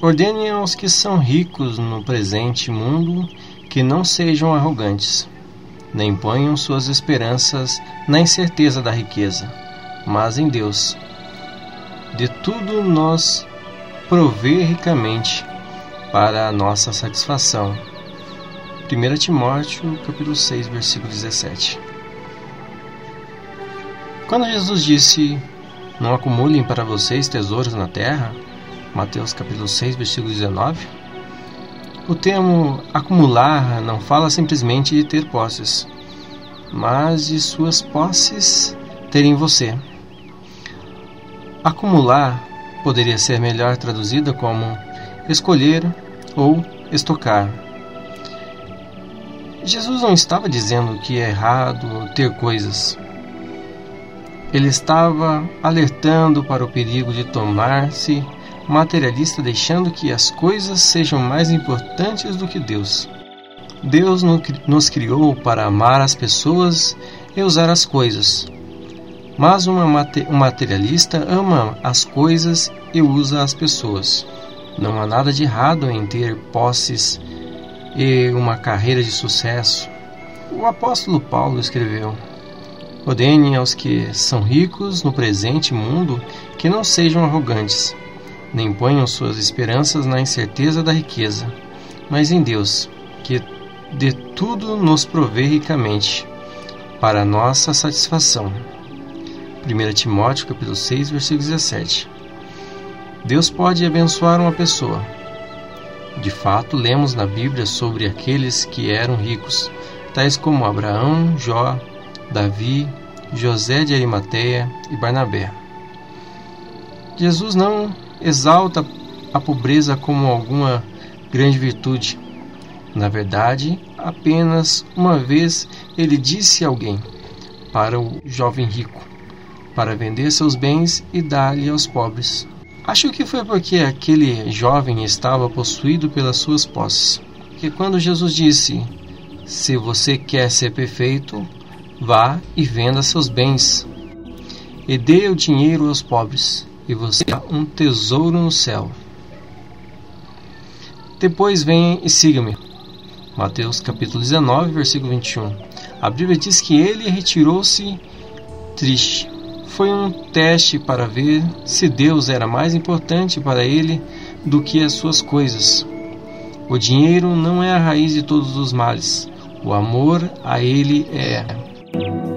Ordene aos que são ricos no presente mundo que não sejam arrogantes, nem ponham suas esperanças na incerteza da riqueza, mas em Deus. De tudo nos prover ricamente para a nossa satisfação. 1 Timóteo capítulo 6, versículo 17. Quando Jesus disse: Não acumulem para vocês tesouros na terra, Mateus capítulo 6, versículo 19, o termo acumular não fala simplesmente de ter posses, mas de suas posses terem você. Acumular poderia ser melhor traduzida como escolher ou estocar. Jesus não estava dizendo que é errado ter coisas. Ele estava alertando para o perigo de tomar-se materialista, deixando que as coisas sejam mais importantes do que Deus. Deus nos criou para amar as pessoas e usar as coisas. Mas um materialista ama as coisas e usa as pessoas. Não há nada de errado em ter posses e uma carreira de sucesso. O apóstolo Paulo escreveu: Ordenem aos que são ricos no presente mundo que não sejam arrogantes, nem ponham suas esperanças na incerteza da riqueza, mas em Deus, que de tudo nos provê ricamente, para nossa satisfação. 1 Timóteo capítulo 6, versículo 17. Deus pode abençoar uma pessoa. De fato, lemos na Bíblia sobre aqueles que eram ricos, tais como Abraão, Jó, Davi, José de Arimateia e Barnabé. Jesus não exalta a pobreza como alguma grande virtude. Na verdade, apenas uma vez ele disse a alguém, para o jovem rico, para vender seus bens e dar-lhe aos pobres. Acho que foi porque aquele jovem estava possuído pelas suas posses. Que quando Jesus disse: Se você quer ser perfeito, vá e venda seus bens e dê o dinheiro aos pobres, e você terá um tesouro no céu. Depois venha e siga-me. Mateus capítulo 19, versículo 21. A Bíblia diz que ele retirou-se triste. Foi um teste para ver se Deus era mais importante para ele do que as suas coisas. O dinheiro não é a raiz de todos os males. O amor a ele é.